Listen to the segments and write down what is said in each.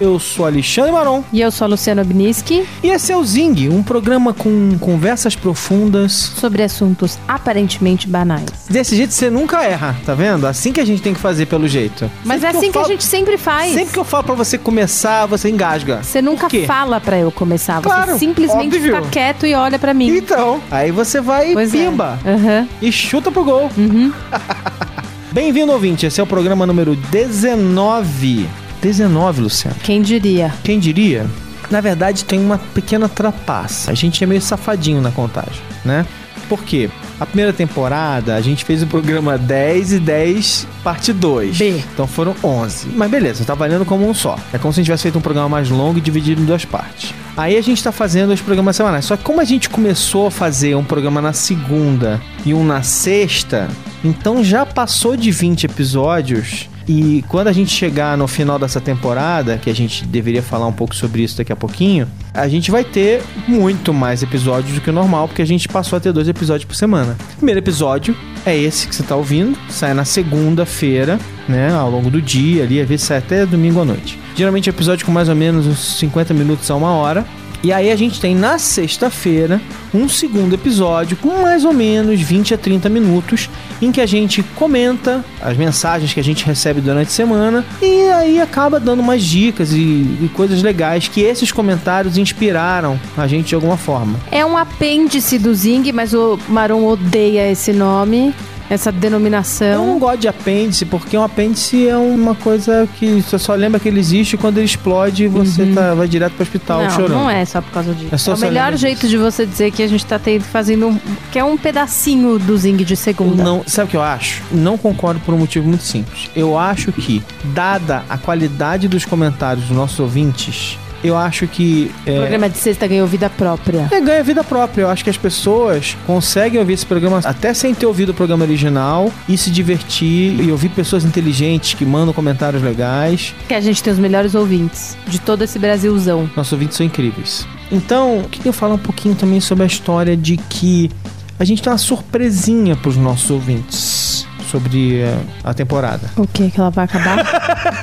eu sou Alexandre Maron E eu sou a Luciana Obniski, e esse é o Zing, um programa com conversas profundas. sobre assuntos aparentemente banais. Desse jeito você nunca erra, tá vendo? Assim que a gente tem que fazer pelo jeito. Mas Sempre é assim que a falo- gente sempre faz. Sempre que eu falo pra você começar, você engasga. Você nunca fala pra eu começar, você Claro, simplesmente óbvio. fica quieto e olha pra mim. Então, aí você vai Pois é. pimba Aham. e chuta pro gol. Uhum. Bem-vindo, ouvinte. Esse é o programa número 19. 19, Luciano. Quem diria? Quem diria? Na verdade, tem uma pequena trapaça. A gente é meio safadinho na contagem, né? Por quê? A primeira temporada, a gente fez o programa 10 e 10, parte 2. B. Então foram 11. Mas beleza, tá valendo como um só. É como se a gente tivesse feito um programa mais longo e dividido em duas partes. Aí a gente tá fazendo os programas semanais. Só que como a gente começou a fazer um programa na segunda e um na sexta, então já passou de 20 episódios. E quando a gente chegar no final dessa temporada, que a gente deveria falar um pouco sobre isso daqui a pouquinho, a gente vai ter muito mais episódios do que o normal, porque a gente passou a ter dois episódios por semana. Primeiro episódio é esse que você tá ouvindo, sai na segunda-feira, né, ao longo do dia ali, às vezes sai até domingo à noite. Geralmente é episódio com mais ou menos uns 50 minutos a uma hora. E aí a gente tem na sexta-feira um segundo episódio com mais ou menos 20 a 30 minutos em que a gente comenta as mensagens que a gente recebe durante a semana e aí acaba dando umas dicas e, e coisas legais que esses comentários inspiraram a gente de alguma forma. É um apêndice do Zing, mas o Maron odeia esse nome, essa Eu não denominação. gosto de apêndice porque um apêndice é uma coisa que você só lembra que ele existe quando ele explode e você tá, vai direto pro hospital não, chorando. não é só por causa disso. É só É, o melhor jeito de você dizer que a gente tá tendo, fazendo um, que é um pedacinho do Zing de segunda. Não, sabe o que eu acho? Não concordo por um motivo muito simples. Eu acho que, dada a qualidade dos comentários dos nossos ouvintes, eu acho que. O É, programa de sexta ganhou vida própria. é, ganha vida própria. Eu acho que as pessoas conseguem ouvir esse programa até sem ter ouvido o programa original e se divertir e ouvir pessoas inteligentes que mandam comentários legais. Que a gente tem os melhores ouvintes de todo esse Brasilzão. Nossos ouvintes são incríveis. Então, queria falar um pouquinho também sobre a história de que a gente tem uma surpresinha pros nossos ouvintes sobre eh, a temporada. O que? Que ela vai acabar?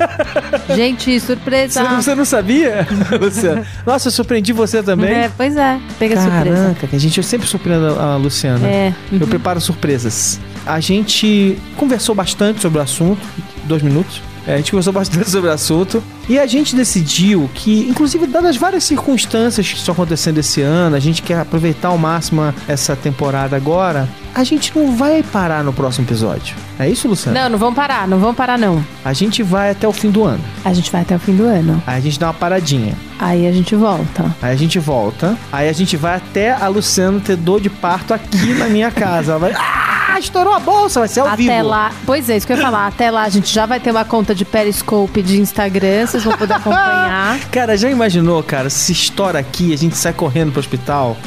gente, surpresa! Você, você não sabia, Luciana? Nossa, eu surpreendi você também. É, pois é, pega surpresa. Caraca, que a gente eu sempre surpreendo a Luciana. É. Eu preparo surpresas. A gente conversou bastante sobre o assunto, dois minutos. É, a gente conversou bastante sobre o assunto e a gente decidiu que, inclusive, dadas várias circunstâncias que estão acontecendo esse ano, a gente quer aproveitar ao máximo essa temporada agora. A gente não vai parar no próximo episódio. É isso, Luciana? Não, não vamos parar, não vamos parar não. A gente vai até o fim do ano. A gente vai até o fim do ano. Aí a gente dá uma paradinha. Aí a gente volta. Aí a gente volta. Aí a gente vai até a Luciana ter dor de parto aqui na minha casa. Ela vai. Ah, estourou a bolsa, vai ser ao até vivo. lá. Pois é, isso que eu ia falar. Até lá a gente já vai ter uma conta de Periscope de Instagram, vocês vão poder acompanhar. Cara, já imaginou, cara, se estoura aqui, a gente sai correndo pro hospital?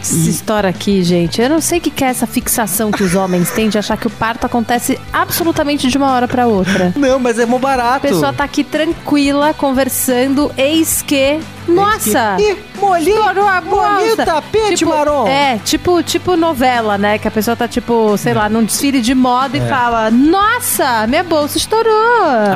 Essa história aqui, gente. Eu não sei o que que é essa fixação que os homens têm de achar que o parto acontece absolutamente de uma hora pra outra. Não, mas é mó A barato. pessoa tá aqui tranquila, conversando, eis que. Nossa! Ih, Estourou a molhei o tapete, Tipo, Maron. É, tipo, tipo novela, né? Que a pessoa tá, tipo, sei lá, num desfile de moda É. e fala: Nossa, minha bolsa estourou.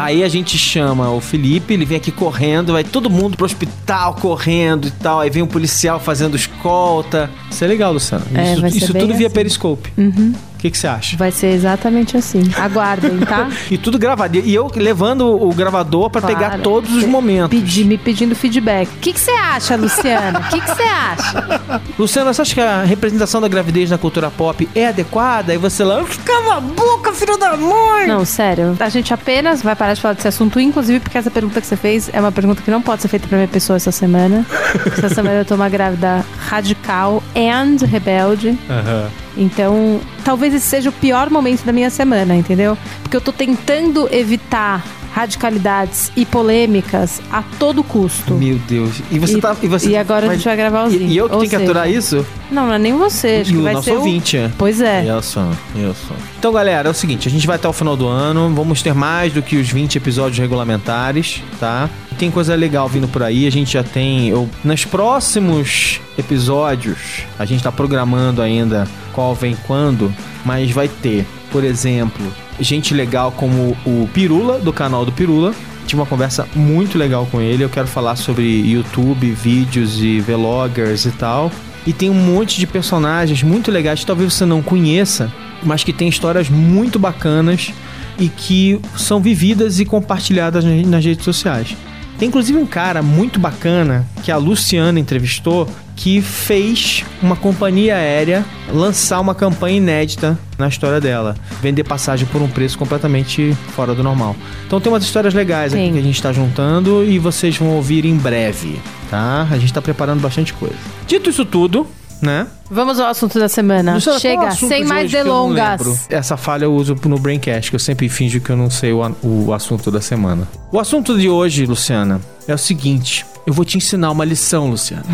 Aí a gente chama o Felipe, ele vem aqui correndo, vai todo mundo pro hospital correndo e tal. Aí vem um policial fazendo escolta. Isso é legal, Luciano. É, isso isso tudo via assim. Periscope. Uhum. O que que você acha? Vai ser exatamente assim. Aguardem, tá? E tudo gravado. E eu levando o gravador pra pegar Claro. todos os momentos. Pedi, me pedindo feedback. O que que você acha, Luciana? O que que você acha? Luciana, você acha que a representação da gravidez na cultura pop é adequada? E você lá, cala a boca, filho da mãe! Não, sério. A gente apenas vai parar de falar desse assunto, inclusive porque essa pergunta que você fez é uma pergunta que não pode ser feita pra minha pessoa essa semana. essa semana eu tô uma grávida radical and rebelde. Aham. Então, talvez esse seja o pior momento da minha semana, entendeu? Porque eu tô tentando evitar radicalidades e polêmicas a todo custo. Meu Deus. E você e, tá. E, você e agora a gente vai gravar os e, vídeos. e eu que Ou tenho que aturar isso? Não, não é nem você. Acho e que o vai nosso ser o... ouvinte. é. Pois é. Isso, isso. Então, galera, é o seguinte, a gente vai até o final do ano, vamos ter mais do que os 20 episódios regulamentares, tá? Tem coisa legal vindo por aí, a gente já tem... Eu, nos próximos episódios, a gente tá programando ainda qual vem quando, mas vai ter, por exemplo, gente legal como o Pirula, do canal do Pirula, tive uma conversa muito legal com ele. Eu quero falar sobre YouTube, vídeos e vloggers e tal. E tem um monte de personagens muito legais que talvez você não conheça, mas que tem histórias muito bacanas e que são vividas e compartilhadas nas redes sociais. Tem inclusive um cara muito bacana que a Luciana entrevistou que fez uma companhia aérea lançar uma campanha inédita na história dela, vender passagem por um preço completamente fora do normal. Então tem umas histórias legais aqui Sim. que a gente está juntando e vocês vão ouvir em breve, tá? A gente está preparando bastante coisa. Dito isso tudo, né? Vamos ao assunto da semana. Qual é Chega, sem mais delongas. Essa falha eu uso no Braincast, que eu sempre finjo que eu não sei o, o assunto da semana. O assunto de hoje, Luciana, é o seguinte. Eu vou te ensinar uma lição, Luciana.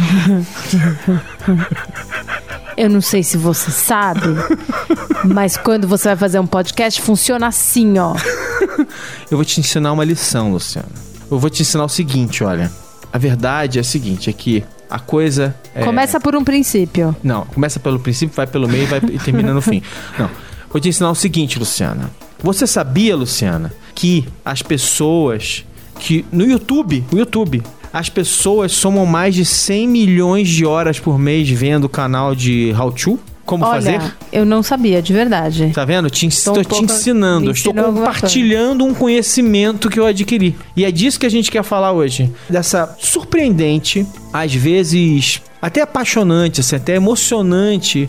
Eu não sei se você sabe, mas quando você vai fazer um podcast, funciona assim, ó. Eu vou te ensinar uma lição, Luciana. Eu vou te ensinar o seguinte, olha. A verdade é a seguinte, é que a coisa é... Começa por um princípio. Não, começa pelo princípio, vai pelo meio e, vai, e termina no fim. Não. Vou te ensinar o seguinte, Luciana. Você sabia, Luciana, que as pessoas que no YouTube, no YouTube, as pessoas somam mais de 100 milhões de horas por mês vendo o canal de How To? Como Olha, fazer? eu não sabia, de verdade. Tá vendo? Te, Tô um te ensinando, estou compartilhando um conhecimento que eu adquiri. E é disso que a gente quer falar hoje. Dessa surpreendente, às vezes até apaixonante, assim, até emocionante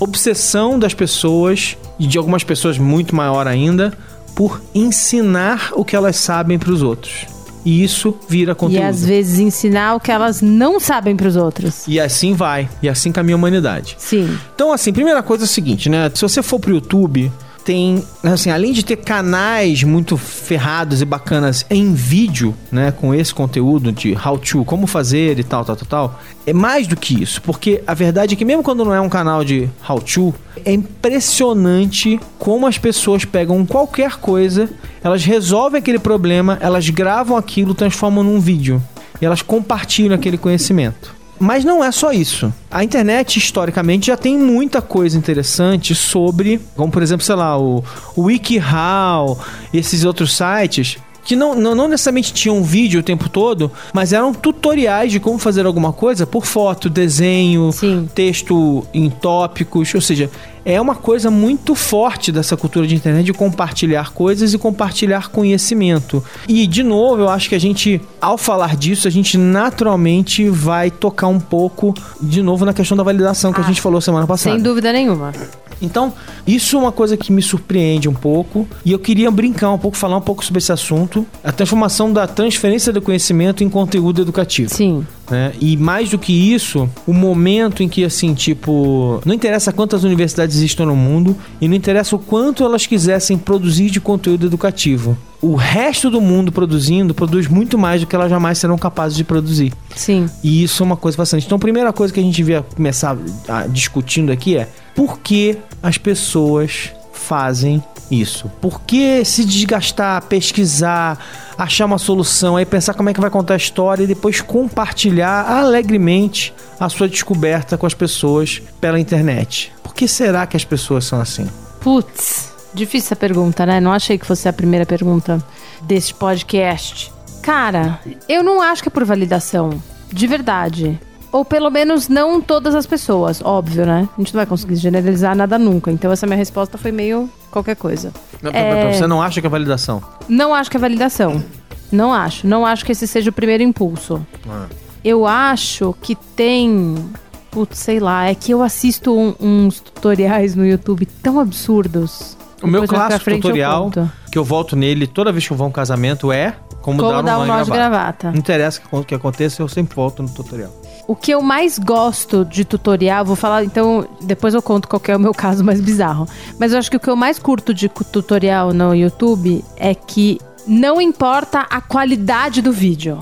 obsessão das pessoas, e de algumas pessoas muito maior ainda, por ensinar o que elas sabem para os outros. E isso vira conteúdo. E às vezes ensinar o que elas não sabem pros outros. E assim vai, e assim caminha a humanidade. Sim. Então, assim, primeira coisa é o seguinte, né? Se você for pro YouTube, tem, assim, além de ter canais muito ferrados e bacanas em vídeo, né? Com esse conteúdo de how to, como fazer e tal, tal, tal, tal. É mais do que isso, porque a verdade é que mesmo quando não é um canal de how to, é impressionante como as pessoas pegam qualquer coisa, elas resolvem aquele problema, elas gravam aquilo, transformam num vídeo. E elas compartilham aquele conhecimento. Mas não é só isso. A internet, historicamente, já tem muita coisa interessante sobre, como por exemplo, sei lá, o, o WikiHow, esses outros sites, que não, não, não necessariamente tinham vídeo o tempo todo, mas eram tutoriais de como fazer alguma coisa por foto, desenho, Sim. texto em tópicos, ou seja, é uma coisa muito forte dessa cultura de internet de compartilhar coisas e compartilhar conhecimento. E de novo, eu acho que a gente, ao falar disso, a gente naturalmente vai tocar um pouco de novo na questão da validação que a Ah, gente falou semana passada. Sem dúvida nenhuma. Então, isso é uma coisa que me surpreende um pouco e eu queria brincar um pouco, falar um pouco sobre esse assunto, a transformação da transferência do conhecimento em conteúdo educativo Sim. Né? E mais do que isso, o momento em que, assim, tipo, não interessa quantas universidades existam no mundo e não interessa o quanto elas quisessem produzir de conteúdo educativo. O resto do mundo produzindo produz muito mais do que elas jamais serão capazes de produzir. Sim. E isso é uma coisa fascinante. Então, a primeira coisa que a gente devia começar a, discutindo aqui é por que as pessoas fazem isso? Por que se desgastar, pesquisar, achar uma solução, aí pensar como é que vai contar a história e depois compartilhar alegremente a sua descoberta com as pessoas pela internet? Por que será que as pessoas são assim? Putz, difícil essa pergunta, né? Não achei que fosse a primeira pergunta deste podcast. Cara, eu não acho que é por validação. De verdade. Ou pelo menos não todas as pessoas, óbvio, né? A gente não vai conseguir generalizar nada nunca. Então essa minha resposta foi meio qualquer coisa. É. Você não acha que é validação? Não acho que é validação. Não acho. Não acho que esse seja o primeiro impulso. Ah. Eu acho que tem. Putz, sei lá. É que eu assisto um- uns tutoriais no YouTube tão absurdos. O meu clássico eu tutorial, que eu volto nele toda vez que eu vou a um casamento, é como, Como dar, dar um nó de gravata. Não interessa o que aconteça, eu sempre volto no tutorial. O que eu mais gosto de tutorial, vou falar, então, depois eu conto qual é o meu caso mais bizarro. Mas eu acho que o que eu mais curto de tutorial no YouTube é que não importa a qualidade do vídeo.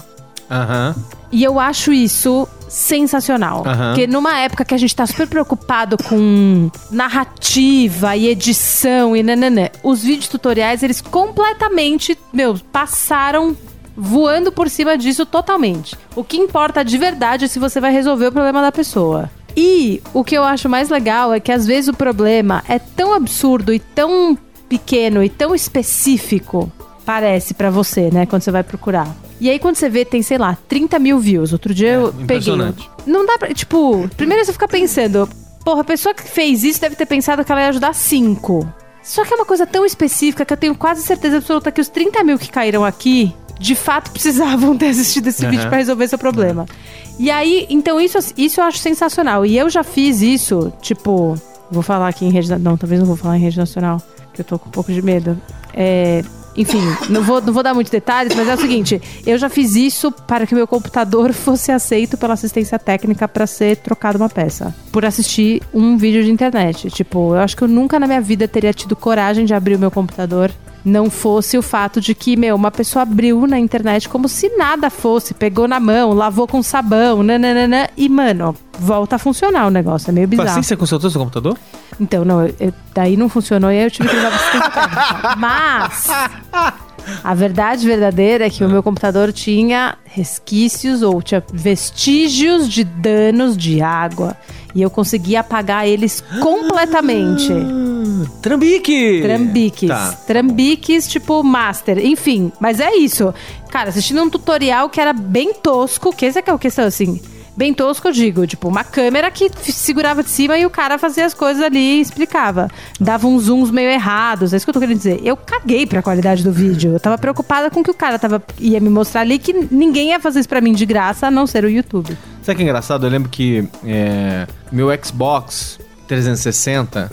Aham. E eu acho isso sensacional. Aham. Porque numa época que a gente tá super preocupado com narrativa e edição e nananã, os vídeos tutoriais, eles completamente, meu, passaram voando por cima disso totalmente. O que importa de verdade é se você vai resolver o problema da pessoa. E o que eu acho mais legal é que às vezes o problema é tão absurdo e tão pequeno e tão específico, parece pra você, né, quando você vai procurar. E aí quando você vê, tem, sei lá, 30 mil views. Outro dia eu peguei. impressionante. Não dá pra. Tipo, primeiro você fica pensando, porra, a pessoa que fez isso deve ter pensado que ela ia ajudar cinco. Só que é uma coisa tão específica que eu tenho quase certeza absoluta que os 30 mil que caíram aqui, de fato precisavam ter assistido esse Aham. vídeo pra resolver seu problema. E aí, então isso, isso eu acho sensacional. E eu já fiz isso, tipo, vou falar aqui em rede. Não, talvez não vou falar em rede nacional, que eu tô com um pouco de medo. É. Enfim, não vou, não vou dar muitos detalhes, mas é o seguinte: eu já fiz isso para que meu computador fosse aceito pela assistência técnica para ser trocado uma peça. Por assistir um vídeo de internet. Tipo, eu acho que eu nunca na minha vida teria tido coragem de abrir o meu computador não fosse o fato de que, meu, uma pessoa abriu na internet como se nada fosse, pegou na mão, lavou com sabão, nananana, e, mano, volta a funcionar o negócio, é meio Foi bizarro. assim você consertou seu computador? Então, não, eu- eu- daí não funcionou e aí eu tive que levar pra. Mas a verdade verdadeira é que o meu computador tinha resquícios ou tinha vestígios de danos de água. E eu consegui apagar eles completamente. Trambique! Trambiques. Tá. Trambiques, tipo, master. Enfim, mas é isso. Cara, assistindo um tutorial que era bem tosco, que essa é a questão, assim. Bem tosco, eu digo, tipo, uma câmera que segurava de cima e o cara fazia as coisas ali e explicava. Dava uns zooms meio errados, é isso que eu tô querendo dizer. Eu caguei pra qualidade do vídeo. Eu tava preocupada com o que o cara tava, ia me mostrar ali, que ninguém ia fazer isso pra mim de graça, a não ser o YouTube. Sabe que é engraçado? Eu lembro que é, meu Xbox 360,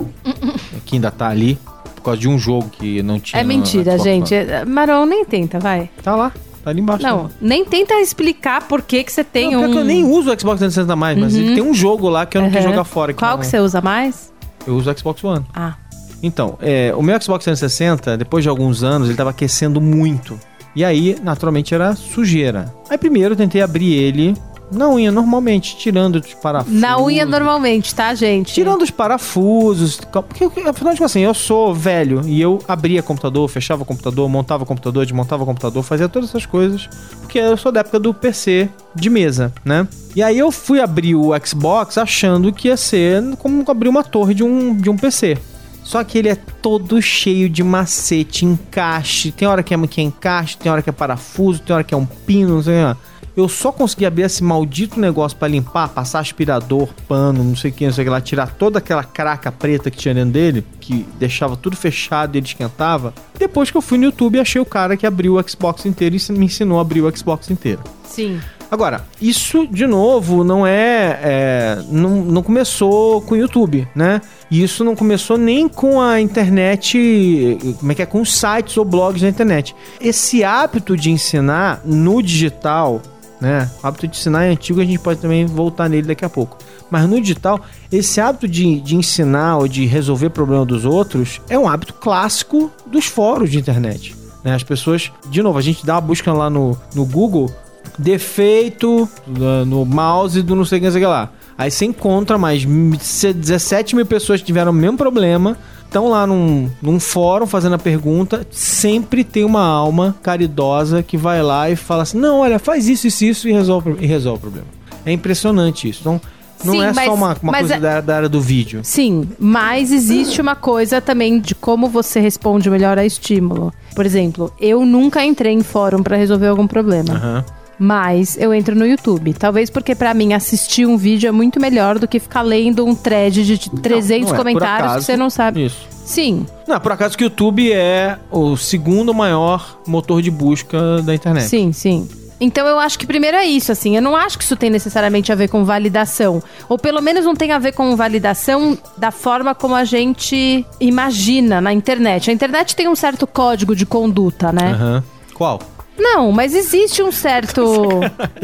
que ainda tá ali, por causa de um jogo que não tinha. É mentira, gente. É- Maron, nem tenta, vai. Tá lá, tá ali embaixo. Não, nem tenta explicar por que que você tem Não, um... que eu nem uso o Xbox 360 mais, mas ele tem um jogo lá que eu não quis Aham. jogar fora. Qual não- que você usa mais? Eu uso o Xbox One. Ah, Então, é, o meu Xbox 360, depois de alguns anos, ele tava aquecendo muito. E aí, naturalmente, era sujeira. Aí primeiro eu tentei abrir ele na unha, normalmente, tirando os parafusos. na unha normalmente, tá, gente? Tirando os parafusos, porque afinal de contas, assim, eu sou velho e eu abria computador, fechava computador, montava computador, desmontava computador, fazia todas essas coisas, porque eu sou da época do PC de mesa, né? E aí eu fui abrir o Xbox achando que ia ser como abrir uma torre de um, de um PC. Só que ele é todo cheio de macete, encaixe. Tem hora que é, que é encaixe, tem hora que é parafuso, tem hora que é um pino, não sei o que. Eu só consegui abrir esse maldito negócio pra limpar, passar aspirador, pano, não sei o que, não sei o que lá, tirar toda aquela craca preta que tinha dentro dele, que deixava tudo fechado e ele esquentava. Depois que eu fui no YouTube e achei o cara que abriu o Xbox inteiro e me ensinou a abrir o Xbox inteiro. Sim. Agora, isso, de novo, não é. é, não, não começou com o YouTube, né? E isso não começou nem com a internet. Como é que é? Com os sites ou blogs na internet. Esse hábito de ensinar no digital, né? O hábito de ensinar é antigo, a gente pode também voltar nele daqui a pouco. Mas no digital, esse hábito de, de ensinar ou de resolver problema dos outros é um hábito clássico dos fóruns de internet. Né? As pessoas, de novo, a gente dá uma busca lá no, no Google, defeito no, no mouse do não sei o que, não sei o que lá. Aí você encontra mais 17 mil pessoas que tiveram o mesmo problema, estão lá num, num fórum fazendo a pergunta. Sempre tem uma alma caridosa que vai lá e fala assim: não, olha, faz isso, isso, isso e resolve, e resolve o problema. É impressionante isso. Então, não Sim, é mas- só uma, uma coisa é- da, da área do vídeo. Sim, mas existe uma coisa também de como você responde melhor a estímulo. Por exemplo, eu nunca entrei em fórum pra resolver algum problema. Aham. Mas eu entro no YouTube. Talvez porque pra mim assistir um vídeo é muito melhor do que ficar lendo um thread de 300 não é, por comentários acaso, que você não sabe. Isso. Sim, Não, por acaso que o YouTube é o segundo maior motor de busca da internet. sim, sim. Então eu acho que primeiro é isso, assim. Eu não acho que isso tem necessariamente a ver com validação. Ou pelo menos não tem a ver com validação da forma como a gente imagina na internet. A internet tem um certo código de conduta, né? Aham. Qual? Não, mas existe um certo.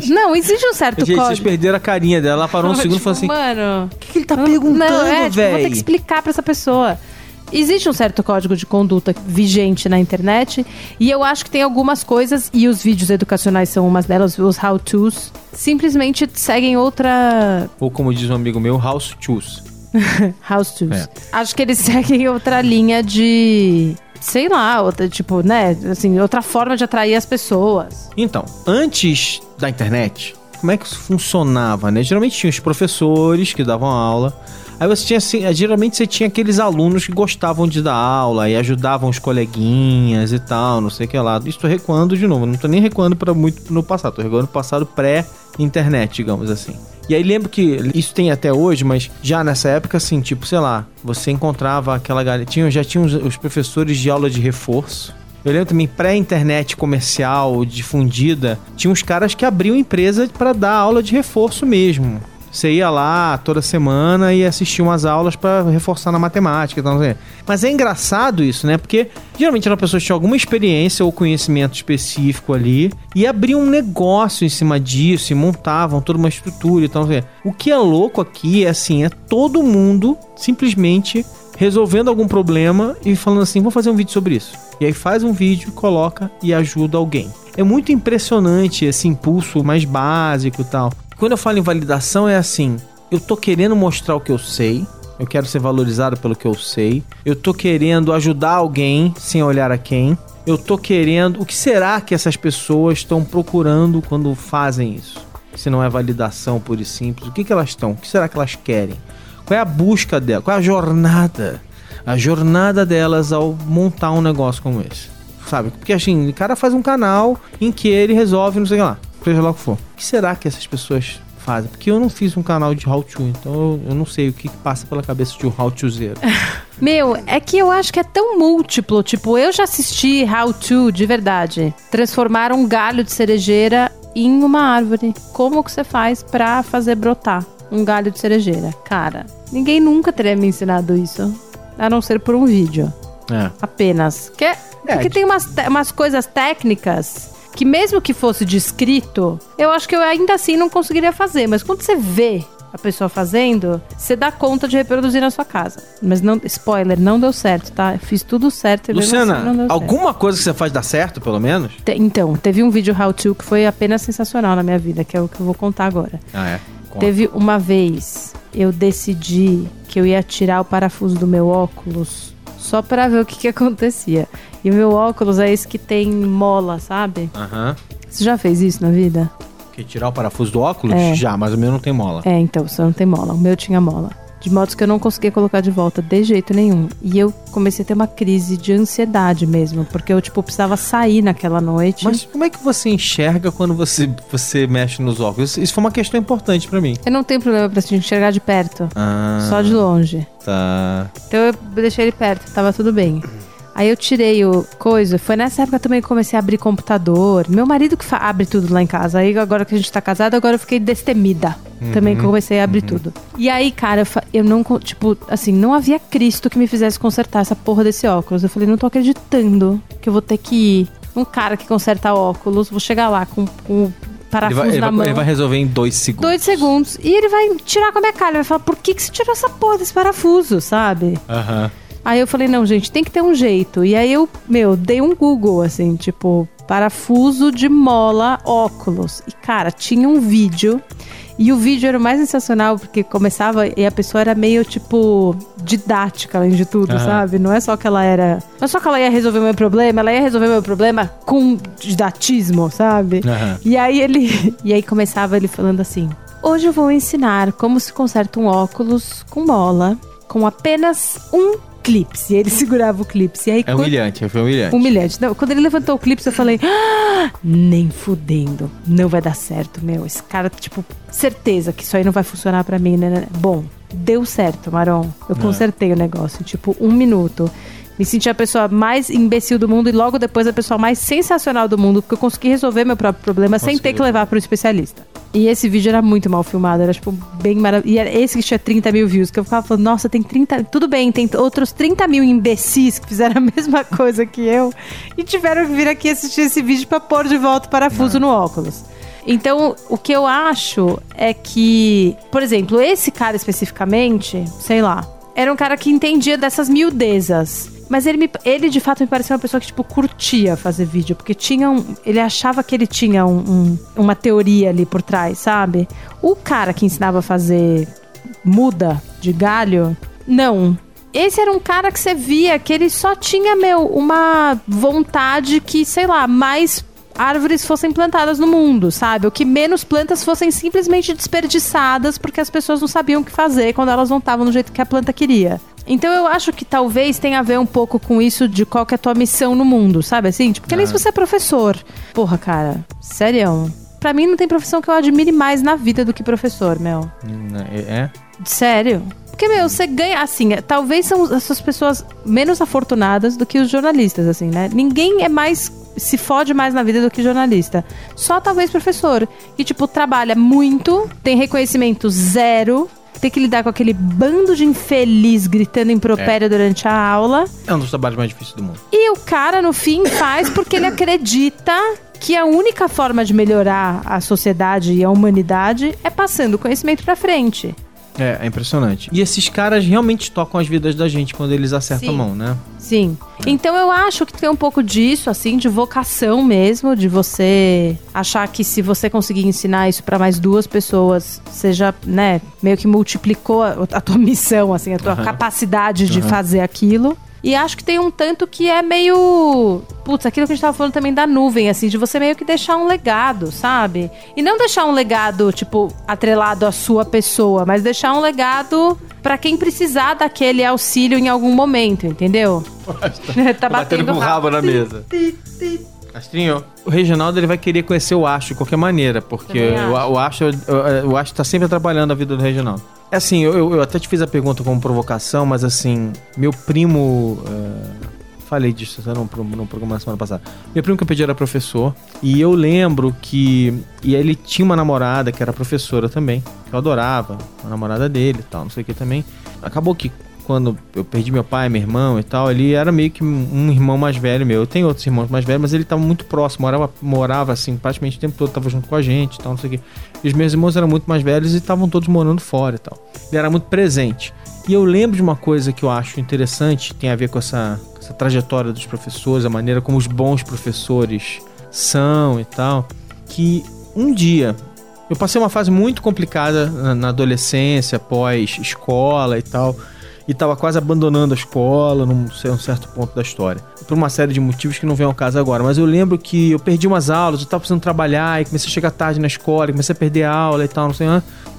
não, existe um certo Gente, vocês código. perderam a carinha dela, ela parou um segundo e falou assim: Mano. o que, que ele tá perguntando, Não, é, tipo, vou ter que velho? explicar pra essa pessoa. existe um certo código de conduta vigente na internet e eu acho que tem algumas coisas, e os vídeos educacionais são umas delas, os how-tos, simplesmente seguem outra. Ou como diz um amigo meu, house choose. House tos. É. Acho que eles seguem outra linha de. Sei lá, outra, tipo, né? Assim, outra forma de atrair as pessoas. Então, antes da internet, como é que isso funcionava, né? Geralmente tinha os professores que davam aula. Aí você tinha assim, geralmente você tinha aqueles alunos que gostavam de dar aula e ajudavam os coleguinhas e tal, não sei o que lá. Isso recuando de novo, não tô nem recuando para muito no passado, tô recuando no passado pré-internet, digamos assim. E aí lembro que isso tem até hoje, mas já nessa época, assim, tipo, sei lá, você encontrava aquela galera. Tinha, já tinha os, os professores de aula de reforço. Eu lembro também, pré-internet comercial difundida, tinha uns caras que abriam empresa para dar aula de reforço mesmo. Você ia lá toda semana e assistia umas aulas para reforçar na matemática e não sei. Mas é engraçado isso, né? Porque geralmente eram pessoas que tinham alguma experiência ou conhecimento específico ali e abriam um negócio em cima disso e montavam toda uma estrutura e não sei. O que é louco aqui é assim, é todo mundo simplesmente resolvendo algum problema e falando assim, vou fazer um vídeo sobre isso. E aí faz um vídeo, coloca e ajuda alguém. É muito impressionante esse impulso mais básico e tal. Quando eu falo em validação é assim, eu tô querendo mostrar o que eu sei, eu quero ser valorizado pelo que eu sei, eu tô querendo ajudar alguém sem olhar a quem, eu tô querendo, o que será que essas pessoas estão procurando quando fazem isso? Se não é validação pura e simples, o que, que elas estão? O que será que elas querem? Qual é a busca dela? Qual é a jornada? A jornada delas ao montar um negócio como esse. Sabe? Porque assim, o cara faz um canal em que ele resolve, não sei lá, seja lá o que for. O que será que essas pessoas fazem? Porque eu não fiz um canal de how to, então eu, eu não sei o que passa pela cabeça de um how to zero. Meu, é que eu acho que é tão múltiplo. Tipo, eu já assisti How To, de verdade. Transformar um galho de cerejeira em uma árvore. Como que você faz pra fazer brotar um galho de cerejeira? Cara, ninguém nunca teria me ensinado isso. A não ser por um vídeo. É. Apenas. Que, É, porque tem umas, te- umas coisas técnicas que mesmo que fosse descrito, eu acho que eu ainda assim não conseguiria fazer. Mas quando você vê a pessoa fazendo, você dá conta de reproduzir na sua casa. Mas não, spoiler, não deu certo, tá? Eu fiz tudo certo mesmo assim não Luciana, deu certo. alguma coisa que você faz dar certo, pelo menos? Te- Então, teve um vídeo how to que foi apenas sensacional na minha vida, que é o que eu vou contar agora. Ah, é. Teve uma vez eu decidi que eu ia tirar o parafuso do meu óculos só pra ver o que, que acontecia. E o meu óculos é esse que tem mola, sabe? Aham. Você já fez isso na vida? Que tirar o parafuso do óculos? É. Já, mas o meu não tem mola. É, então, você não tem mola. O meu tinha mola. De modo que eu não conseguia colocar de volta de jeito nenhum. E eu comecei a ter uma crise de ansiedade mesmo, porque eu, tipo, precisava sair naquela noite. Mas como é que você enxerga quando você, você mexe nos óculos? Isso foi uma questão importante pra mim. Eu não tenho problema pra te enxergar de perto, Ah, só de longe. Tá. Então eu deixei ele perto, tava tudo bem. Aí eu tirei o coisa. Foi nessa época também que comecei a abrir computador. Meu marido que abre tudo lá em casa. Aí agora que a gente tá casado, agora eu fiquei destemida. Também que eu comecei a abrir tudo. E aí, cara, eu, eu não. Tipo, assim, não havia Cristo que me fizesse consertar essa porra desse óculos. Eu falei, não tô acreditando que eu vou ter que ir. Um cara que conserta óculos, vou chegar lá com, com o Ele parafuso vai, ele, na vai, mão. ele vai resolver em dois segundos. Dois segundos. E ele vai tirar com a minha cara. Ele vai falar, por que, que você tirou essa porra desse parafuso, sabe? Aham. Aí eu falei, não, gente, tem que ter um jeito. E aí eu, meu, dei um Google, assim, tipo, parafuso de mola óculos. E, cara, tinha um vídeo. E o vídeo era o mais sensacional, porque começava e a pessoa era meio, tipo, didática, além de tudo, Aham. sabe? Não é só que ela era. Não é só que ela ia resolver o meu problema, ela ia resolver o meu problema com didatismo, sabe? Aham. E aí ele. E aí começava ele falando assim: Hoje eu vou ensinar como se conserta um óculos com mola com apenas um clips. E ele segurava o clips. E aí É quando- humilhante, foi humilhante. Humilhante. Não, quando ele levantou o clipe, eu falei, "Ah, nem fudendo. Não vai dar certo, meu. Esse cara, tipo, certeza que isso aí não vai funcionar pra mim, né? né? Bom, deu certo, Maron. Eu consertei o negócio, tipo, um minuto. Me senti a pessoa mais imbecil do mundo e logo depois a pessoa mais sensacional do mundo, porque eu consegui resolver meu próprio problema sem ter que levar para um especialista. E esse vídeo era muito mal filmado, era tipo bem maravilhoso. E era esse que tinha 30 mil views, que eu ficava falando, nossa, tem 30. Tudo bem, tem outros 30 mil imbecis que fizeram a mesma coisa que eu e tiveram que vir aqui assistir esse vídeo pra pôr de volta o parafuso no óculos. Então, o que eu acho é que, por exemplo, esse cara especificamente, sei lá, era um cara que entendia dessas miudezas. Mas ele, me, ele de fato me parecia uma pessoa que, tipo, curtia fazer vídeo, porque tinha um. Ele achava que ele tinha um, um, uma teoria ali por trás, sabe? O cara que ensinava a fazer muda de galho, não. Esse era um cara que você via que ele só tinha, meu, uma vontade que, sei lá, mais árvores fossem plantadas no mundo, sabe? Ou que menos plantas fossem simplesmente desperdiçadas porque as pessoas não sabiam o que fazer quando elas não estavam no jeito que a planta queria. Então eu acho que talvez tenha a ver um pouco com isso de qual que é a tua missão no mundo, sabe assim? Tipo, porque nem se você é professor. Porra, cara, sério. Pra mim não tem profissão que eu admire mais na vida do que professor, meu. É? Sério? Porque, meu, você ganha, assim, é, talvez são essas pessoas menos afortunadas do que os jornalistas, assim, né? Ninguém é mais. se fode mais na vida do que jornalista. Só talvez professor. Que, tipo, trabalha muito, tem reconhecimento zero, tem que lidar com aquele bando de infeliz gritando impropério durante a aula. É um dos trabalhos mais difíceis do mundo. E o cara, no fim, faz porque ele acredita que a única forma de melhorar a sociedade e a humanidade é passando o conhecimento pra frente. É, é impressionante. E esses caras realmente tocam as vidas da gente quando eles acertam Sim. a mão, né? Sim. Então eu acho que tem um pouco disso, assim, de vocação mesmo, de você achar que se você conseguir ensinar isso pra mais duas pessoas, seja, né, meio que multiplicou a, a tua missão, assim, a tua Aham. capacidade de Aham. fazer aquilo. E acho que tem um tanto que é meio. Putz, aquilo que a gente tava falando também da nuvem, assim, de você meio que deixar um legado, sabe? E não deixar um legado, tipo, atrelado à sua pessoa, mas deixar um legado pra quem precisar daquele auxílio em algum momento, entendeu? tá batendo com o rabo na mesa. Astrinho, o Reginaldo ele vai querer conhecer o Acho de qualquer maneira, porque o, o Acho o, o tá sempre atrapalhando a vida do Reginaldo. É assim, eu, eu até te fiz a pergunta como provocação, mas assim, meu primo. é, falei disso até no, no programa da semana passada. Meu primo que eu pedi era professor, e eu lembro que. E aí ele tinha uma namorada que era professora também, que eu adorava, a namorada dele e tal, não sei o que também. Acabou que quando eu perdi meu pai, meu irmão e tal, ele era meio que um irmão mais velho meu. Eu tenho outros irmãos mais velhos, mas ele tava muito próximo, morava, morava assim, praticamente o tempo todo, tava junto com a gente e tal, não sei o quê. E os meus irmãos eram muito mais velhos e estavam todos morando fora e tal. Ele era muito presente. E eu lembro de uma coisa que eu acho interessante, tem a ver com essa, essa trajetória dos professores, a maneira como os bons professores são e tal, que um dia eu passei uma fase muito complicada na, na adolescência, pós escola e tal, e tava quase abandonando a escola num um certo ponto da história. Por uma série de motivos que não vem ao caso agora, mas eu lembro que eu perdi umas aulas, eu tava precisando trabalhar e comecei a chegar tarde na escola, comecei a perder aula e tal, não sei.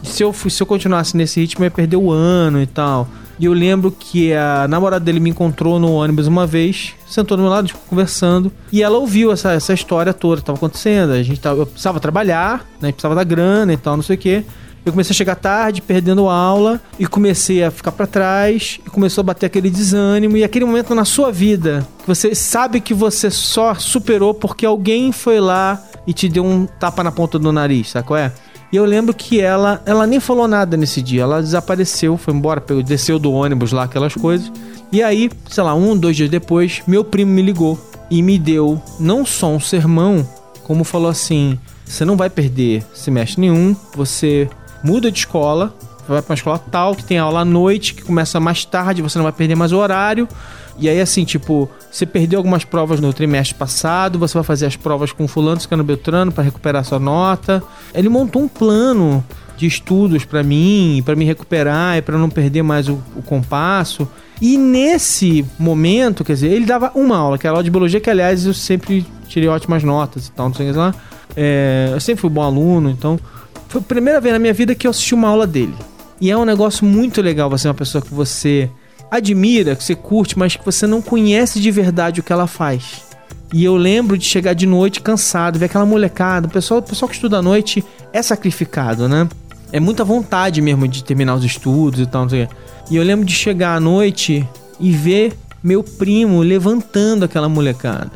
E se eu, se eu continuasse nesse ritmo, eu ia perder o ano e tal. E eu lembro que a namorada dele me encontrou no ônibus uma vez, sentou do meu lado, tipo, conversando, e ela ouviu essa, essa história toda que tava acontecendo. A gente tava, eu precisava trabalhar, né? Precisava da grana e tal, não sei o quê. Eu comecei a chegar tarde, perdendo aula, e comecei a ficar pra trás, e começou a bater aquele desânimo, e aquele momento na sua vida, que você sabe que você só superou porque alguém foi lá e te deu um tapa na ponta do nariz, sabe qual é? E eu lembro que ela, ela nem falou nada nesse dia, ela desapareceu, foi embora, pegou- desceu do ônibus lá, aquelas coisas. E aí, sei lá, um, dois dias depois, meu primo me ligou e me deu não só um sermão, como falou assim: você não vai perder semestre nenhum, você muda de escola, vai pra uma escola tal, que tem aula à noite, que começa mais tarde, você não vai perder mais o horário. E aí, assim, tipo, você perdeu algumas provas no trimestre passado, você vai fazer as provas com fulano, cicano, beltrano para recuperar sua nota. Ele montou um plano de estudos pra mim, pra me recuperar e pra não perder mais o, o compasso. E nesse momento, quer dizer, ele dava uma aula, que era a aula de biologia, que aliás eu sempre tirei ótimas notas e tal, não sei lá. É, eu sempre fui bom aluno, então foi a primeira vez na minha vida que eu assisti uma aula dele. E é um negócio muito legal você é uma pessoa que você admira, que você curte, mas que você não conhece de verdade o que ela faz. E eu lembro de chegar de noite cansado, ver aquela molecada, o pessoal, o pessoal que estuda à noite é sacrificado, né? É muita vontade mesmo de terminar os estudos e tal, não sei o quê. E eu lembro de chegar à noite e ver meu primo levantando aquela molecada,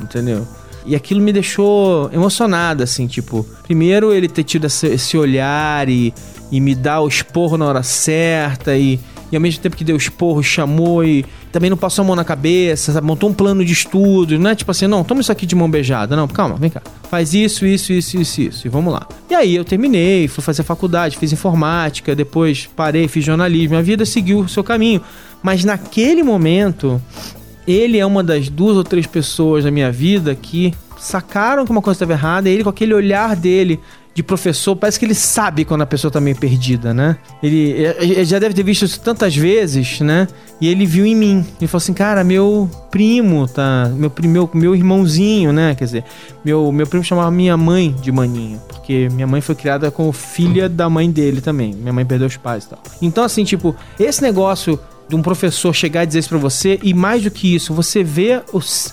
entendeu? E aquilo me deixou emocionado, assim, tipo, primeiro ele ter tido esse, olhar e, e me dar o esporro na hora certa e, e ao mesmo tempo que deu o esporro, chamou e também não passou a mão na cabeça, sabe? montou um plano de estudo, não é tipo assim, não, toma isso aqui de mão beijada. Não, calma, vem cá. Faz isso, isso, isso, isso, isso, e vamos lá. E aí eu terminei, fui fazer faculdade, fiz informática, depois parei, fiz jornalismo, a vida seguiu o seu caminho. Mas naquele momento, ele é uma das duas ou três pessoas na minha vida que sacaram que uma coisa estava errada, e ele com aquele olhar dele de professor, parece que ele sabe quando a pessoa tá meio perdida, né? Ele, ele, já deve ter visto isso tantas vezes, né? E ele viu em mim. Ele falou assim, cara, meu primo, tá? Meu, meu, meu irmãozinho, né? Quer dizer, meu, meu primo chamava minha mãe de maninho, porque minha mãe foi criada como filha da mãe dele também. Minha mãe perdeu os pais e tal. Então, assim, tipo, esse negócio de um professor chegar e dizer isso pra você, e mais do que isso, você vê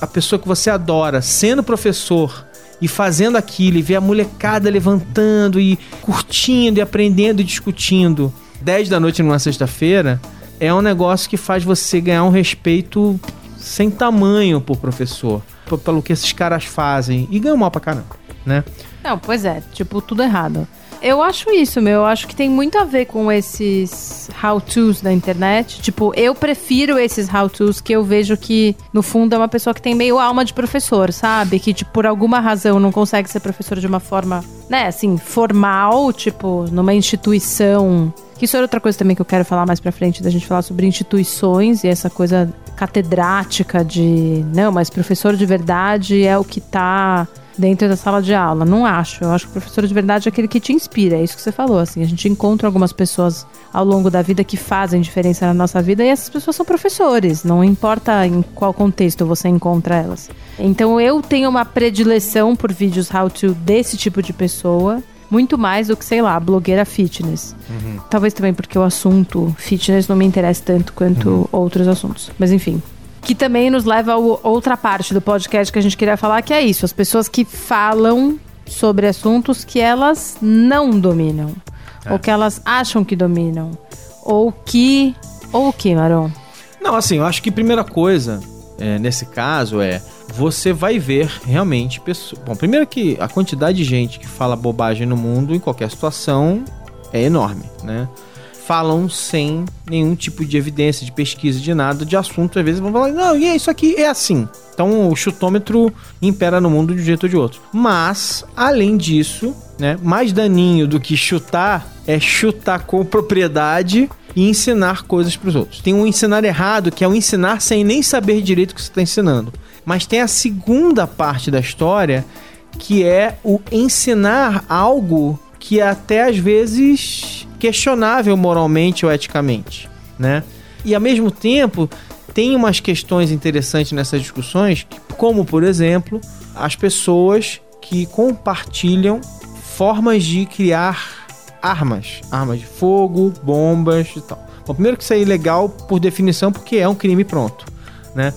a pessoa que você adora sendo professor e fazendo aquilo, e ver a molecada levantando e curtindo e aprendendo e discutindo 10 da noite numa sexta-feira, é um negócio que faz você ganhar um respeito sem tamanho por professor, pelo que esses caras fazem, e ganham mal pra caramba, né? Não, pois é, tipo, tudo errado. Eu acho isso, meu. Eu acho que tem muito a ver com esses how-tos da internet. Tipo, eu prefiro esses how-tos que eu vejo que, no fundo, é uma pessoa que tem meio alma de professor, sabe? Que, tipo, por alguma razão não consegue ser professor de uma forma, né, assim, formal, tipo, numa instituição. Isso é outra coisa também que eu quero falar mais pra frente, da gente falar sobre instituições e essa coisa catedrática de. Não, mas professor de verdade é o que tá dentro da sala de aula. Não acho. Eu acho que o professor de verdade é aquele que te inspira. É isso que você falou. Assim, a gente encontra algumas pessoas ao longo da vida que fazem diferença na nossa vida e essas pessoas são professores. Não importa em qual contexto você encontra elas. Então eu tenho uma predileção por vídeos how to desse tipo de pessoa. Muito mais do que, sei lá, blogueira fitness. Uhum. Talvez também porque o assunto fitness não me interessa tanto quanto uhum. outros assuntos. Mas enfim, que também nos leva a outra parte do podcast que a gente queria falar, que é isso: as pessoas que falam sobre assuntos que elas não dominam. É. Ou que elas acham que dominam. Ou que. Ou o que, Maron? Não, assim, eu acho que primeira coisa, é, nesse caso, é você vai ver realmente pessoas. Bom, primeiro que a quantidade de gente que fala bobagem no mundo, em qualquer situação, é enorme, né? Falam sem nenhum tipo de evidência, de pesquisa, de nada, de assunto. Às vezes vão falar, não, e é isso aqui é assim. Então o chutômetro impera no mundo de um jeito ou de outro. Mas, além disso, né, mais daninho do que chutar é chutar com propriedade e ensinar coisas para os outros. Tem um ensinar errado, que é o ensinar sem nem saber direito o que você está ensinando. Mas tem a segunda parte da história, que é o ensinar algo que até às vezes questionável moralmente ou eticamente, né? E ao mesmo tempo tem umas questões interessantes nessas discussões, como por exemplo as pessoas que compartilham formas de criar armas, armas de fogo, bombas e tal. Bom, primeiro que isso é ilegal por definição porque é um crime pronto, né?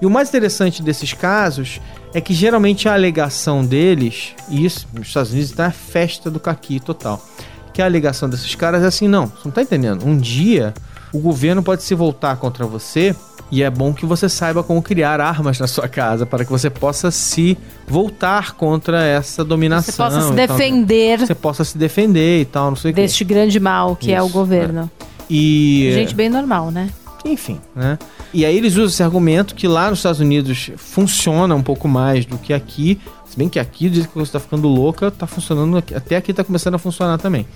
E o mais interessante desses casos é que geralmente a alegação deles, e isso nos Estados Unidos está a festa do caqui total, que a alegação desses caras é assim: não, você não tá entendendo. Um dia o governo pode se voltar contra você e é bom que você saiba como criar armas na sua casa para que você possa se voltar contra essa dominação. Você possa se defender. Você possa se defender e tal, não sei o Deste grande mal que Isso, é o governo. É. E gente bem normal, né? Enfim, né? E aí eles usam esse argumento que lá nos Estados Unidos funciona um pouco mais do que aqui, se bem que aqui, jeito que você está ficando louca, está funcionando, até aqui está começando a funcionar também.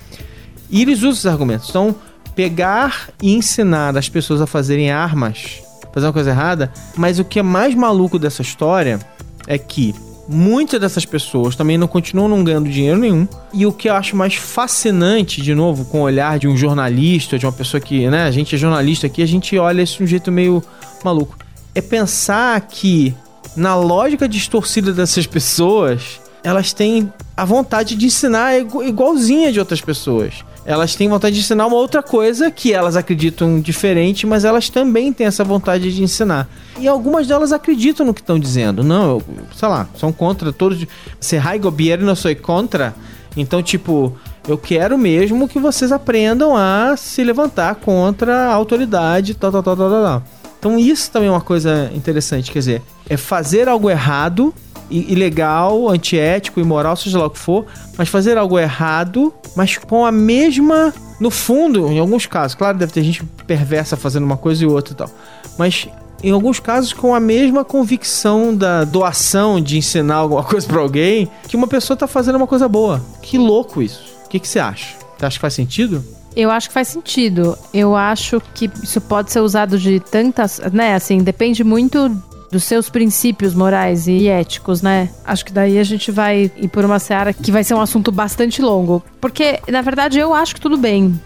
E eles usam esses argumentos. Então, pegar e ensinar as pessoas a fazerem armas, fazer uma coisa errada, mas o que é mais maluco dessa história é que muitas dessas pessoas também não continuam não ganhando dinheiro nenhum. E o que eu acho mais fascinante, de novo, com o olhar de um jornalista, de uma pessoa que, né, a gente é jornalista aqui, a gente olha isso de um jeito meio maluco. É pensar que na lógica distorcida dessas pessoas, elas têm a vontade de ensinar igualzinha de outras pessoas. Elas têm vontade de ensinar uma outra coisa que elas acreditam diferente, mas elas também têm essa vontade de ensinar. E algumas delas acreditam no que estão dizendo. Não, eu, sei lá, são contra todos. Se high governo sou contra. Então, tipo, eu quero mesmo que vocês aprendam a se levantar contra a autoridade, tal, tal, tal, tal, tal. Então isso também é uma coisa interessante, quer dizer, é fazer algo errado, ilegal, antiético, imoral, seja lá o que for, mas fazer algo errado, mas com a mesma. No fundo, em alguns casos, claro, deve ter gente perversa fazendo uma coisa e outra e tal. Mas em alguns casos com a mesma convicção da doação de ensinar alguma coisa pra alguém que uma pessoa tá fazendo uma coisa boa. Que louco isso. O que, que você acha? Você acha que faz sentido? Eu acho que faz sentido. Eu acho que isso pode ser usado de tantas, né? Assim, depende muito dos seus princípios morais e éticos, né? Acho que daí a gente vai ir por uma seara que vai ser um assunto bastante longo. Porque, na verdade, eu acho que tudo bem.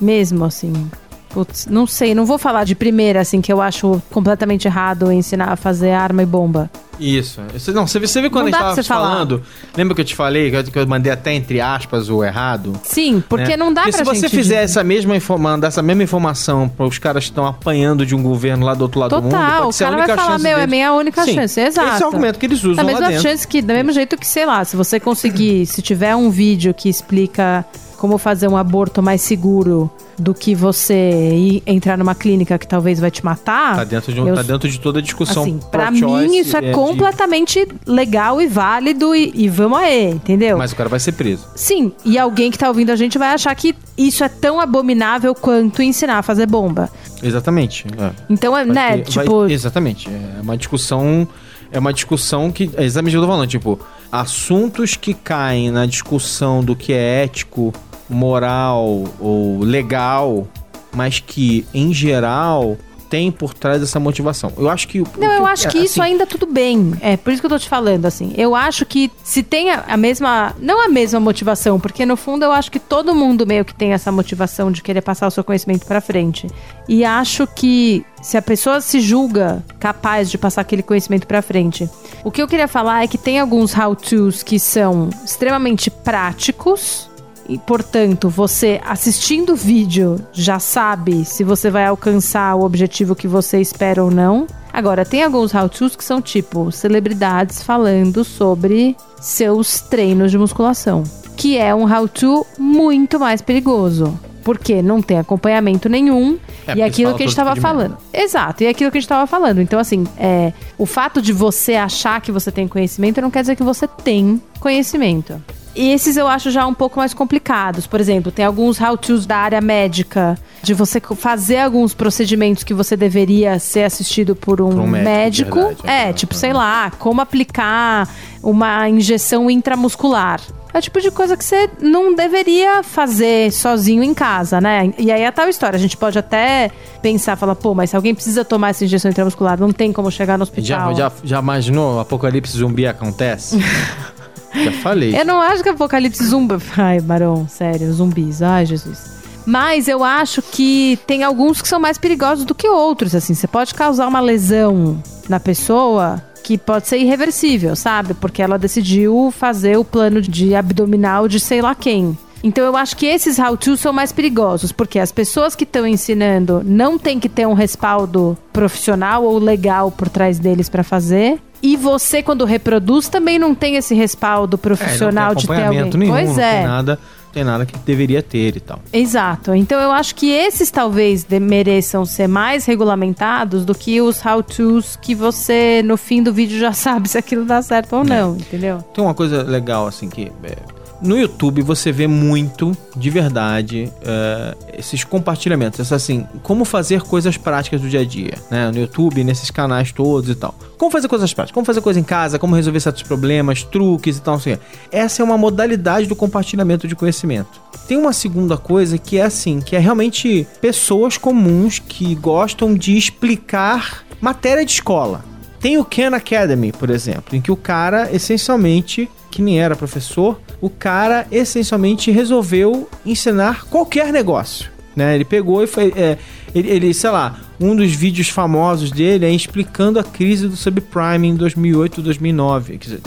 Mesmo, assim. Putz, não sei, não vou falar de primeira, assim, que eu acho completamente errado ensinar a fazer arma e bomba. Isso. Não, você, você viu quando Não a gente tava você falar. falando? Lembra que eu te falei que eu, mandei até entre aspas o errado? Sim, porque né? não dá Porque pra se você gente... fizer essa mesma informação, essa mesma informação para os caras que estão apanhando de um governo lá do outro lado do mundo, Total, o ser a cara única vai falar, meu, é deles. minha única Sim, chance. Exato. Esse é o argumento que eles usam Da lá mesma dentro. chance que, do mesmo jeito que, sei lá, se você conseguir, se tiver um vídeo que explica como fazer um aborto mais seguro do que você ir entrar numa clínica que talvez vai te matar. Tá dentro de, um- eu- tá dentro de toda a discussão. Assim, pra mim isso é, de- completamente legal e válido e, e vamos aí, entendeu? Mas o cara vai ser preso. Sim, e alguém que tá ouvindo a gente vai achar que isso é tão abominável quanto ensinar a fazer bomba. Exatamente. é. Então, é, Vai né, ter- vai- tipo, exatamente. É uma discussão. É uma discussão que. É exatamente o que eu tô falando. Tipo, assuntos que caem na discussão do que é ético, moral ou legal, mas que, em geral, tem por trás essa motivação. Eu acho que. o- Não, eu acho que isso assim, ainda tudo bem. É, por isso que eu tô te falando, assim. Eu acho que se tem a, a mesma. Não a mesma motivação, porque no fundo eu acho que todo mundo meio que tem essa motivação de querer passar o seu conhecimento pra frente. E acho que se a pessoa se julga capaz de passar aquele conhecimento pra frente. O que eu queria falar é que tem alguns how-tos que são extremamente práticos. E, portanto, você assistindo o vídeo já sabe se você vai alcançar o objetivo que você espera ou não. Agora, tem alguns how-tos que são tipo celebridades falando sobre seus treinos de musculação, que é um how-to muito mais perigoso. Porque não tem acompanhamento nenhum. É, e aquilo que a gente todo tava de falando. Exato, e aquilo que a gente tava falando. Então, assim, é, o fato de você achar que você tem conhecimento não quer dizer que você tem conhecimento. E esses eu acho já um pouco mais complicados. Por exemplo, tem alguns how-tos da área médica, de você fazer alguns procedimentos que você deveria ser assistido por um, Por um médico, médico. verdade, é, é. tipo, sei lá, como aplicar uma injeção intramuscular. É o tipo de coisa que você não deveria fazer sozinho em casa, né? E aí é a tal história. A gente pode até pensar, falar, pô, mas se alguém precisa tomar essa injeção intramuscular, não tem como chegar no Já, hospital. já, já imaginou o apocalipse zumbi acontece? já falei. Eu não acho que Apocalipse zumbi. Ai, Barão, sério, zumbis. Ai, Jesus. Mas eu acho que tem alguns que são mais perigosos do que outros. Assim, você pode causar uma lesão na pessoa que pode ser irreversível, sabe? Porque ela decidiu fazer o plano de abdominal de sei lá quem. Então eu acho que esses how-tos são mais perigosos, porque as pessoas que estão ensinando não tem que ter um respaldo profissional ou legal por trás deles para fazer. E você, quando reproduz, também não tem esse respaldo É, profissional de ter alguém. nenhum, pois não é. tem nada, tem nada que deveria ter e tal. Exato. Então eu acho que esses talvez mereçam ser mais regulamentados do que os how-tos que você, no fim do vídeo, já sabe se aquilo dá certo ou não, entendeu? Tem uma coisa legal, assim, que. é, no YouTube você vê muito, de verdade, é, esses compartilhamentos. Essa, assim, como fazer coisas práticas do dia a dia, né? No YouTube, nesses canais todos e tal. Como fazer coisas práticas, como fazer coisa em casa, como resolver certos problemas, truques e tal, assim. Essa é uma modalidade do compartilhamento de conhecimento. Tem uma segunda coisa que é assim, que é realmente pessoas comuns que gostam de explicar matéria de escola. Tem o Khan Academy, por exemplo, em que o cara essencialmente, que nem era professor, o cara essencialmente resolveu ensinar qualquer negócio. Né? Ele pegou e foi. é, ele, ele, sei lá, um dos vídeos famosos dele é explicando a crise do subprime em 2008, 2009. Quer dizer,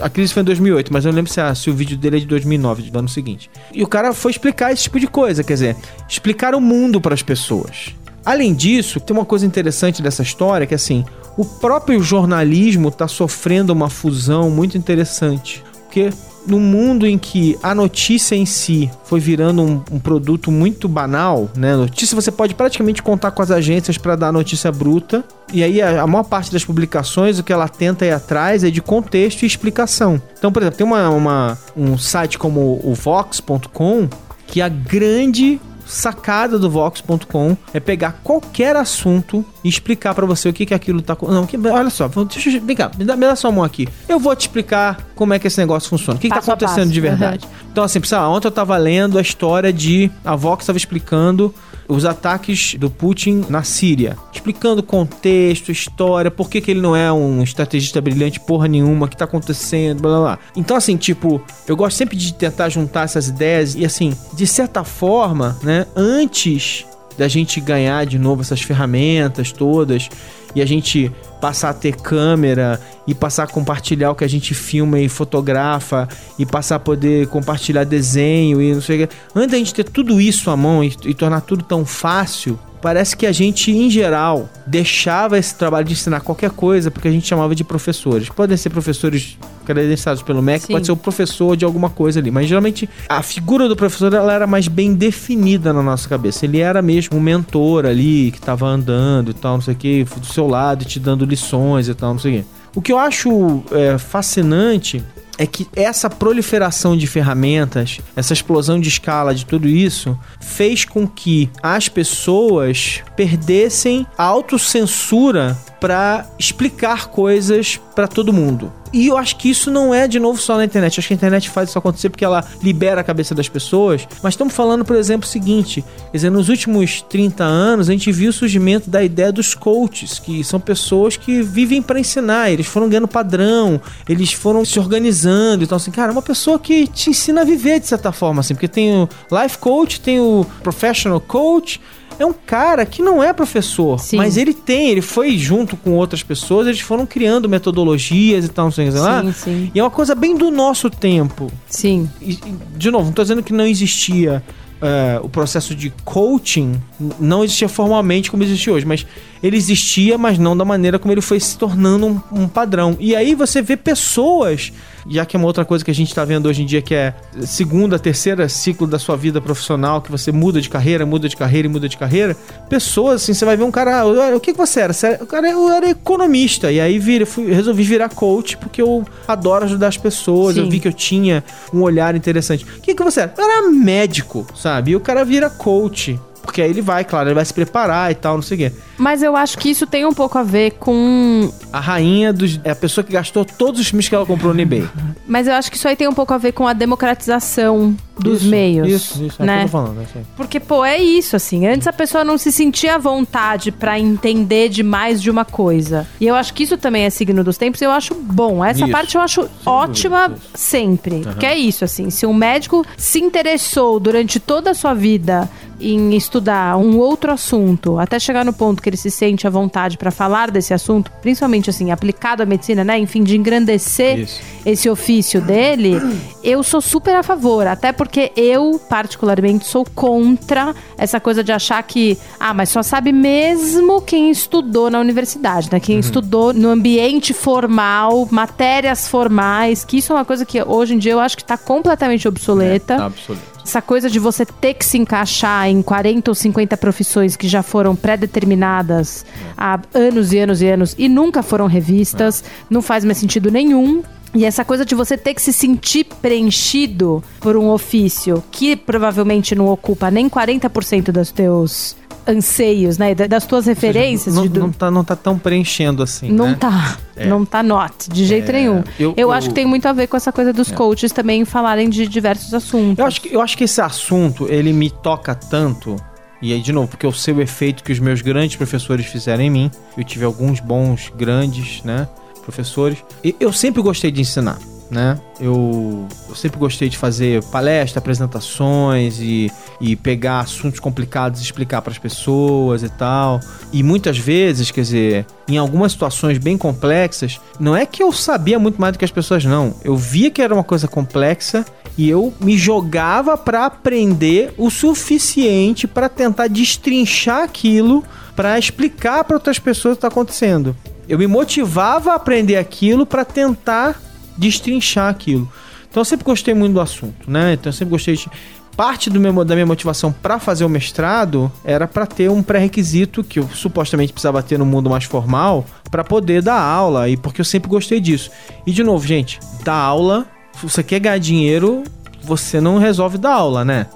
a crise foi, em 2008, mas eu não lembro se, a- se o vídeo dele é de 2009, do ano seguinte. E o cara foi explicar esse tipo de coisa, quer dizer, explicar o mundo para as pessoas. Além disso, tem uma coisa interessante dessa história que assim, o próprio jornalismo está sofrendo uma fusão muito interessante, porque no mundo em que a notícia em si foi virando um, um produto muito banal, né? Notícia você pode praticamente contar com as agências para dar notícia bruta. E aí a, a maior parte das publicações, o que ela tenta ir atrás é de contexto e explicação. Então, por exemplo, tem uma, uma- um site como o Vox.com que a grande sacada do Vox.com é pegar qualquer assunto e explicar para você o que que aquilo tá. Não, que, olha só, deixa eu, cá, me dá, me dá sua mão aqui. Eu vou te explicar como é que esse negócio funciona. O que, que tá acontecendo de verdade. Então, assim, pessoal, ontem eu tava lendo a história de. A Vox estava explicando os ataques do Putin na Síria. Explicando contexto, história, por que, que ele não é um estrategista brilhante, porra nenhuma, o que tá acontecendo, blá blá blá. Então, assim, tipo, eu gosto sempre de tentar juntar essas ideias e, assim, de certa forma, né, antes da gente ganhar de novo essas ferramentas todas e a gente passar a ter câmera e passar a compartilhar o que a gente filma e fotografa e passar a poder compartilhar desenho e não sei o que. Antes da gente ter tudo isso à mão e, e tornar tudo tão fácil, parece que a gente, em geral, deixava esse trabalho de ensinar qualquer coisa porque a gente chamava de professores. Podem ser professores credenciados pelo MEC, Sim. pode ser o professor de alguma coisa ali, mas geralmente a figura do professor ela era mais bem definida na nossa cabeça. Ele era mesmo um mentor ali que tava andando e tal, não sei o que, do seu lado e te dando lições e tal, não sei o que. O que eu acho é, fascinante é que essa proliferação de ferramentas, essa explosão de escala de tudo isso, fez com que as pessoas perdessem a autocensura para explicar coisas para todo mundo. E eu acho que isso não é, de novo, só na internet. Eu acho que a internet faz isso acontecer porque ela libera a cabeça das pessoas. Mas estamos falando, por exemplo, o seguinte: quer dizer, nos últimos 30 anos, a gente viu o surgimento da ideia dos coaches, que são pessoas que vivem para ensinar. Eles foram ganhando padrão, eles foram se organizando. Então, assim, cara, é uma pessoa que te ensina a viver de certa forma, assim, porque tem o life coach, tem o professional coach. É um cara que não é professor, Sim. mas ele tem, ele foi junto com outras pessoas, eles foram criando metodologias e tal, não sei o que lá. Sim, sim. E é uma coisa bem do nosso tempo. Sim. E, de novo, não tô dizendo que não existia é, o processo de coaching, não existia formalmente como existe hoje, mas ele existia, mas não da maneira como ele foi se tornando um, um padrão. E aí você vê pessoas, já que é uma outra coisa que a gente tá vendo hoje em dia, que é segunda, terceira ciclo da sua vida profissional, que você muda de carreira, muda de carreira e muda de carreira. Pessoas, assim, você vai ver um cara, ah, o que, que você era? Você era- O cara eu era economista, e aí vira, fui, resolvi virar coach porque eu adoro ajudar as pessoas, eu Sim. vi que eu tinha um olhar interessante. O que, que você era? Eu era médico, sabe? E o cara vira coach. Porque aí ele vai, claro, ele vai se preparar e tal, não sei o quê. Mas eu acho que isso tem um pouco a ver com. A rainha dos. É a pessoa que gastou todos os filmes que ela comprou no eBay. Mas eu acho que isso aí tem um pouco a ver com a democratização dos Isso, meios. Isso, isso, é o né? que eu tô falando. é. Porque, pô, é isso, assim. Antes a pessoa não se sentia à vontade pra entender de mais de uma coisa. E eu acho que isso também é signo dos tempos e eu acho bom. Essa Isso. parte eu acho ótima dúvida, sempre. Porque é isso, assim. Se um médico se interessou durante toda a sua vida em estudar um outro assunto, até chegar no ponto que ele se sente à vontade pra falar desse assunto, principalmente assim, aplicado à medicina, né? Enfim, de engrandecer Isso. esse ofício dele, eu sou super a favor. Até porque eu, particularmente, sou contra essa coisa de achar que, ah, mas só sabe mesmo quem estudou na universidade, né? Uhum. Quem estudou no ambiente formal, matérias formais, que isso é uma coisa que hoje em dia eu acho que tá completamente obsoleta. Tá absoluto. Essa coisa de você ter que se encaixar em 40 ou 50 profissões que já foram pré-determinadas há anos e anos e anos e nunca foram revistas, não faz mais sentido nenhum. E essa coisa de você ter que se sentir preenchido por um ofício que provavelmente não ocupa nem 40% dos teus anseios, né? da- Das tuas referências. Não, de- não, tá, não tá tão preenchendo assim. não né? tá. É. Não tá not, de jeito É, nenhum. eu- Eu, eu- acho que tem muito a ver com essa coisa dos coaches também falarem de diversos assuntos. Eu acho, que, eu acho que esse assunto, ele me toca tanto. E aí, de novo, porque eu sei o efeito que os meus grandes professores fizeram em mim. Eu tive alguns bons, grandes, né? Professores. E eu sempre gostei de ensinar, né? Eu, eu sempre gostei de fazer palestra, apresentações e, e pegar assuntos complicados e explicar para as pessoas e tal. E muitas vezes, quer dizer, em algumas situações bem complexas, não é que eu sabia muito mais do que as pessoas, não. Eu via que era uma coisa complexa e eu me jogava para aprender o suficiente para tentar destrinchar aquilo, para explicar para outras pessoas o que está acontecendo. Eu me motivava a aprender aquilo para tentar destrinchar aquilo. Então eu sempre gostei muito do assunto, né? Então eu sempre gostei de parte do meu, da minha motivação para fazer o mestrado era para ter um pré-requisito que eu supostamente precisava ter no mundo mais formal para poder dar aula e porque eu sempre gostei disso. E de novo, gente, dar aula, se você quer ganhar dinheiro, você não resolve dar aula, né?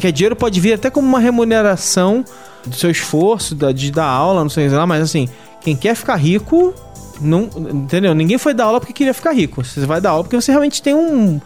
Que dinheiro pode vir até como uma remuneração do seu esforço, de dar aula, não sei lá, mas assim, quem quer ficar rico, não, entendeu? Ninguém foi dar aula porque queria ficar rico. Você vai dar aula porque você realmente tem um,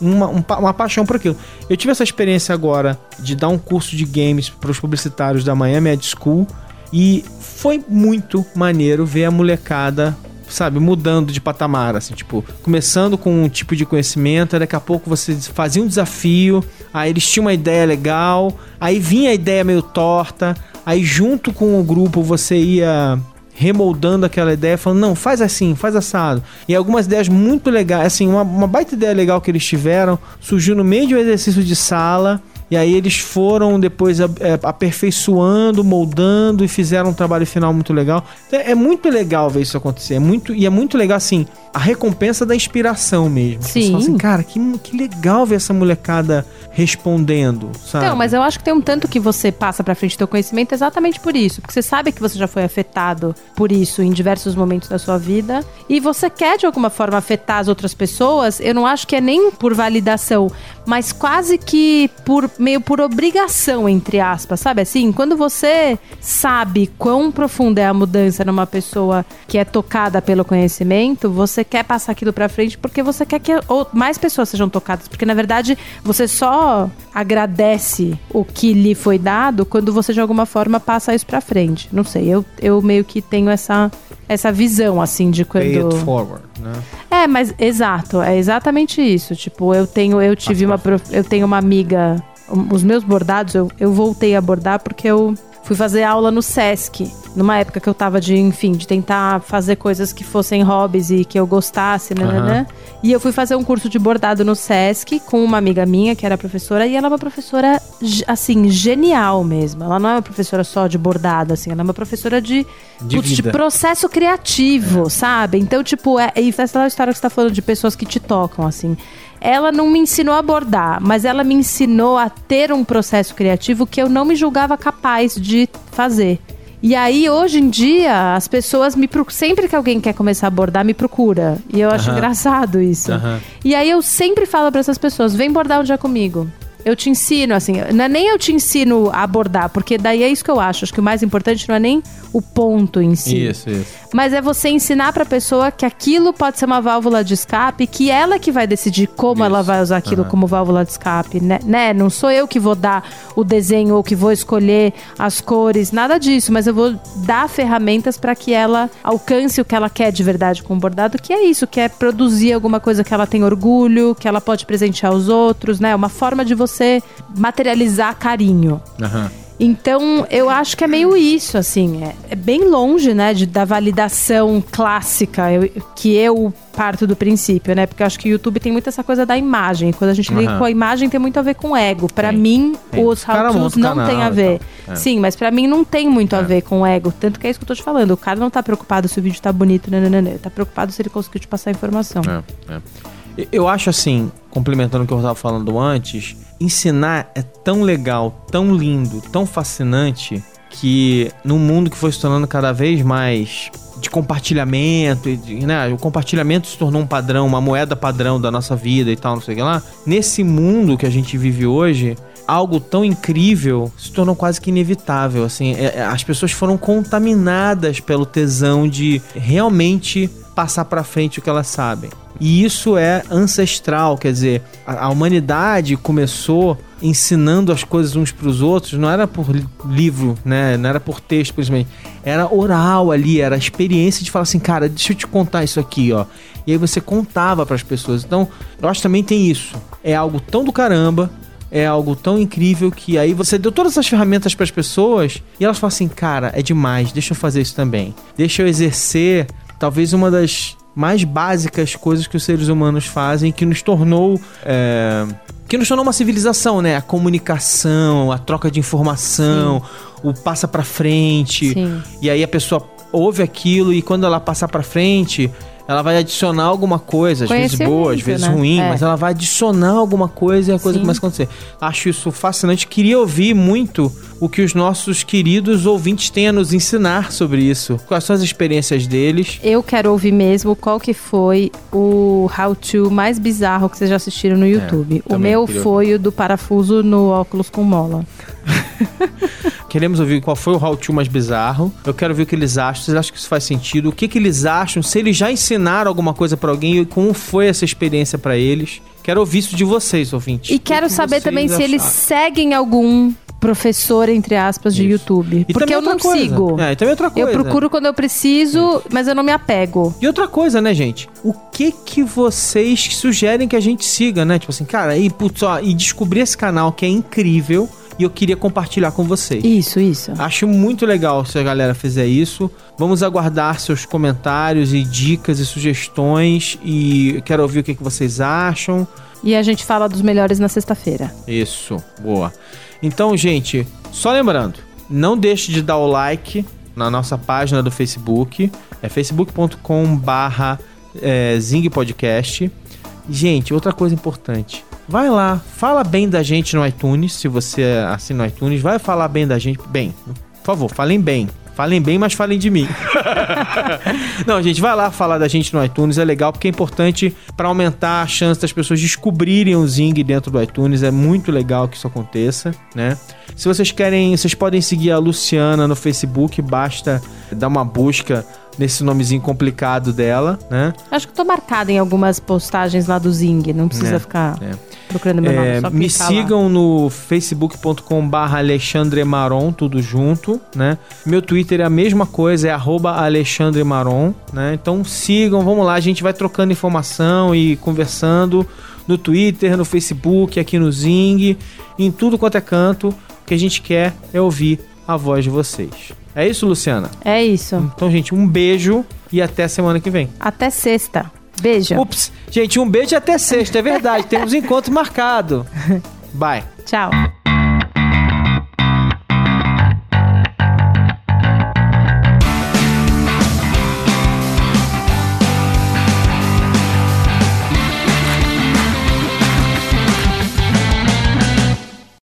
uma, um, uma paixão por aquilo. Eu tive essa experiência agora de dar um curso de games para os publicitários da Miami Ed School e foi muito maneiro ver a molecada sabe, mudando de patamar, assim, tipo, começando com um tipo de conhecimento, daqui a pouco você fazia um desafio, aí eles tinham uma ideia legal, aí vinha a ideia meio torta, aí junto com o grupo você ia remoldando aquela ideia, falando, não, faz assim, faz assado. E algumas ideias muito legais, assim, uma, uma baita ideia legal que eles tiveram, surgiu no meio de um exercício de sala, e aí eles foram depois é, aperfeiçoando, moldando e fizeram um trabalho final muito legal. Então, é muito legal ver isso acontecer. É muito, e é muito legal, assim, a recompensa da inspiração mesmo. Sim. Você fala assim, cara, que, que legal ver essa molecada respondendo, sabe? Não, mas eu acho que tem um tanto que você passa pra frente do teu conhecimento exatamente por isso. Porque você sabe que você já foi afetado por isso em diversos momentos da sua vida. E você quer, de alguma forma, afetar as outras pessoas. Eu não acho que é nem por validação, mas quase que por meio por obrigação, entre aspas, sabe? Assim, quando você sabe quão profunda é a mudança numa pessoa que é tocada pelo conhecimento, você quer passar aquilo pra frente porque você quer que mais pessoas sejam tocadas. Porque, na verdade, você só agradece o que lhe foi dado quando você de alguma forma passa isso para frente. Não sei, eu, eu meio que tenho essa essa visão assim de quando Pay it forward, né? É, mas exato, é exatamente isso. Tipo, eu tenho eu tive uma eu tenho uma amiga, os meus bordados eu, eu voltei a bordar porque eu fui fazer aula no SESC, numa época que eu tava de, enfim, de tentar fazer coisas que fossem hobbies e que eu gostasse, né, uhum. né? E eu fui fazer um curso de bordado no SESC com uma amiga minha que era professora e ela é uma professora assim, genial mesmo. Ela não é uma professora só de bordado assim, ela é uma professora de de, putz, de processo criativo, é. sabe? Então, tipo, é, e essa história que você tá falando de pessoas que te tocam assim ela não me ensinou a bordar, mas ela me ensinou a ter um processo criativo que eu não me julgava capaz de fazer. E aí, hoje em dia, as pessoas me procuram. Sempre que alguém quer começar a bordar, me procura. E eu acho engraçado isso. E aí eu sempre falo para essas pessoas: vem bordar um dia comigo eu te ensino, assim, não é nem eu te ensino a abordar, porque daí é isso que eu acho. Acho que o mais importante não é nem o ponto em si. Isso, isso. Mas é você ensinar pra pessoa que aquilo pode ser uma válvula de escape, que ela que vai decidir como isso. ela vai usar aquilo uhum. como válvula de escape, né? né? Não sou eu que vou dar o desenho ou que vou escolher as cores, nada disso, mas eu vou dar ferramentas para que ela alcance o que ela quer de verdade com o bordado, que é isso, que é produzir alguma coisa que ela tem orgulho, que ela pode presentear os outros, né? Uma forma de você você materializar carinho. Uhum. Então, eu acho que é meio isso, assim. É, é bem longe, né, de, da validação clássica eu, que eu parto do princípio, né? Porque eu acho que o YouTube tem muito essa coisa da imagem. Quando a gente uhum. liga com a imagem, tem muito a ver com ego. Para mim, tem. os how não tem a ver. É. Sim, mas para mim não tem muito é. a ver com ego. Tanto que é isso que eu tô te falando. O cara não tá preocupado se o vídeo tá bonito, né, né, né, né. Tá preocupado se ele conseguiu te passar a informação. É, é. Eu acho assim, complementando o que eu estava falando antes, ensinar é tão legal, tão lindo, tão fascinante que num mundo que foi se tornando cada vez mais de compartilhamento, né? O compartilhamento se tornou um padrão, uma moeda padrão da nossa vida e tal, não sei o que lá. Nesse mundo que a gente vive hoje, algo tão incrível se tornou quase que inevitável. Assim, é, é as pessoas foram contaminadas pelo tesão de realmente passar para frente o que elas sabem. E isso é ancestral, quer dizer, a, a humanidade começou ensinando as coisas uns para os outros, não era por livro, né? Não era por texto, simplesmente. Era oral ali, era a experiência de falar assim, cara, deixa eu te contar isso aqui, ó. E aí você contava para as pessoas. Então, eu acho também tem isso. É algo tão do caramba, é algo tão incrível que aí você deu todas as ferramentas para as pessoas e elas falam assim, cara, é demais, deixa eu fazer isso também. Deixa eu exercer talvez uma das mais básicas coisas que os seres humanos fazem que nos tornou. É, que nos tornou uma civilização, né? A comunicação, a troca de informação, Sim. o passa pra frente. Sim. E aí a pessoa ouve aquilo e quando ela passa pra frente, ela vai adicionar alguma coisa, às vezes boa, às vezes né? ruim, É. mas ela vai adicionar alguma coisa e a coisa Sim. começa a acontecer. Acho isso fascinante. Queria ouvir muito o que os nossos queridos ouvintes têm a nos ensinar sobre isso. Quais são as experiências deles? Eu quero ouvir mesmo qual que foi o how-to mais bizarro que vocês já assistiram no YouTube. o também meu queria foi o do parafuso no óculos com mola. Queremos ouvir qual foi o how-to mais bizarro. Eu quero ver o que eles acham. Vocês acham que isso faz sentido? O que, que eles acham? Se eles já ensinaram alguma coisa pra alguém e como foi essa experiência pra eles? Quero ouvir isso de vocês, ouvintes. E quero que saber também se eles acharam? seguem algum professor, entre aspas, de Isso. YouTube. E Porque eu não coisa. sigo. É, e também outra coisa. Eu procuro quando eu preciso, mas eu não me apego. E outra coisa, né, gente? O que que vocês sugerem que a gente siga, né? Tipo assim, cara, e putz, ó, e descobrir esse canal que é incrível e eu queria compartilhar com vocês. Isso, isso. Acho muito legal se a galera fizer isso. Vamos aguardar seus comentários e dicas e sugestões e quero ouvir o que, que vocês acham. E a gente fala dos melhores na sexta-feira. Isso, boa. Então, gente, só lembrando, não deixe de dar o like na nossa página do Facebook, é facebook.com barra é, Zing Podcast. Gente, outra coisa importante, vai lá, fala bem da gente no iTunes, se você assina no iTunes, vai falar bem da gente, bem, por favor, falem bem. Falem bem, mas falem de mim. Não, gente, vai lá falar da gente no iTunes, é legal porque é importante para aumentar a chance das pessoas descobrirem o Zing dentro do iTunes, é muito legal que isso aconteça, né? Se vocês querem, vocês podem seguir a Luciana no Facebook, basta dar uma busca nesse nomezinho complicado dela, né? Acho que tô marcada em algumas postagens lá do Zing. Não precisa É, ficar é. Procurando meu nome. É, Só me clicar lá. sigam no facebook.com barra Alexandre Maron, tudo junto, né? Meu Twitter é a mesma coisa, é arroba Alexandre Maron, né? Então sigam, vamos lá, a gente vai trocando informação e conversando no Twitter, no Facebook, aqui no Zing, em tudo quanto é canto. O que a gente quer é ouvir a voz de vocês. É isso, Luciana? É isso. Então, gente, um beijo e até semana que vem. Até sexta. Beijo. Ups, gente, um beijo até sexta, é verdade. Temos encontro marcado. Bye. Tchau.